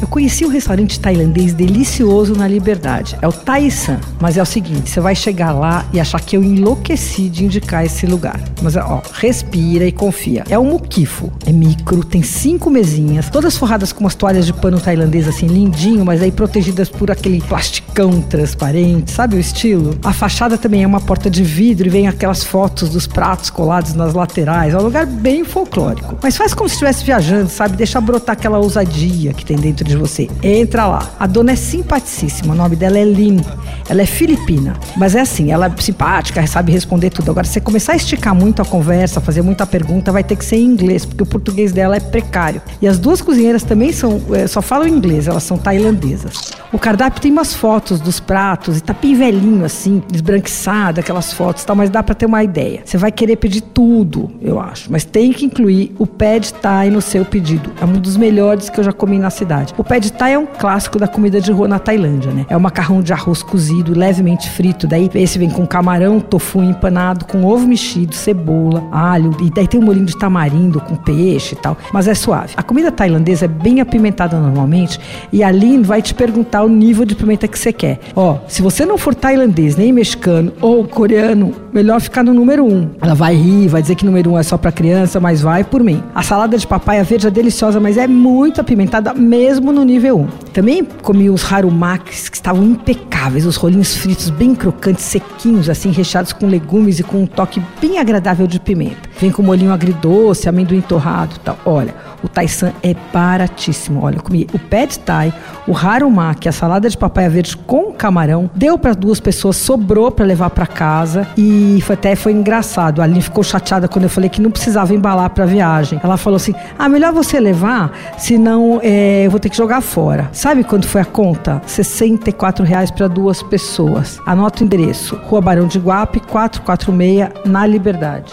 Eu conheci um restaurante tailandês delicioso na Liberdade. É o Thai San. Mas é o seguinte, você vai chegar lá e achar que eu enlouqueci de indicar esse lugar. Mas ó, respira e confia. É um muquifo. É micro, tem cinco mesinhas, todas forradas com umas toalhas de pano tailandês assim, lindinho, mas aí protegidas por aquele plasticão transparente, sabe o estilo? A fachada também é uma porta de vidro e vem aquelas fotos dos pratos colados nas laterais. É um lugar bem folclórico. Mas faz como se estivesse viajando, sabe? Deixa brotar aquela ousadia que tem dentro de você. Entra lá. A dona é simpaticíssima, o nome dela é Lin. Ela é filipina. Mas é assim, ela é simpática, sabe responder tudo. Agora, se você começar a esticar muito a conversa, fazer muita pergunta, vai ter que ser em inglês, porque o português dela é precário. E as duas cozinheiras também são, é, só falam inglês, elas são tailandesas. O cardápio tem umas fotos dos pratos e tá bem velhinho assim, esbranquiçado, aquelas fotos e tal, mas dá para ter uma ideia. Você vai querer pedir tudo, eu acho, mas tem que incluir o pad thai no seu pedido. É um dos melhores que eu já comi na cidade. O pad thai é um clássico da comida de rua na Tailândia, né? É um macarrão de arroz cozido, levemente frito, daí esse vem com camarão, tofu empanado, com ovo mexido, cebola, alho, e daí tem um molinho de tamarindo com peixe e tal, mas é suave. A comida tailandesa é bem apimentada normalmente e a Aline vai te perguntar o nível de pimenta que você quer. Ó, se você não for tailandês, nem mexicano ou coreano, melhor ficar no número um. Ela vai rir, vai dizer que número um é só para criança, mas vai por mim. A salada de papaya verde é deliciosa, mas é muito apimentada, mesmo no nível 1. Também comi os harumakis que estavam impecáveis, os rolinhos fritos bem crocantes, sequinhos, assim, recheados com legumes e com um toque bem agradável de pimenta. Vem com molhinho agridoce, amendoim torrado tal. Olha, o Taisan é baratíssimo. Olha, eu comi o pad thai, o harumaki, a salada de papaya verde com camarão. Deu para duas pessoas, sobrou para levar para casa e foi, até foi engraçado. A Aline ficou chateada quando eu falei que não precisava embalar para viagem. Ela falou assim: "Ah, melhor você levar, senão é, eu vou ter que jogar fora". Sabe quanto foi a conta? 64 reais para duas pessoas. Anota o endereço: Rua Barão de Guape, 446, na Liberdade.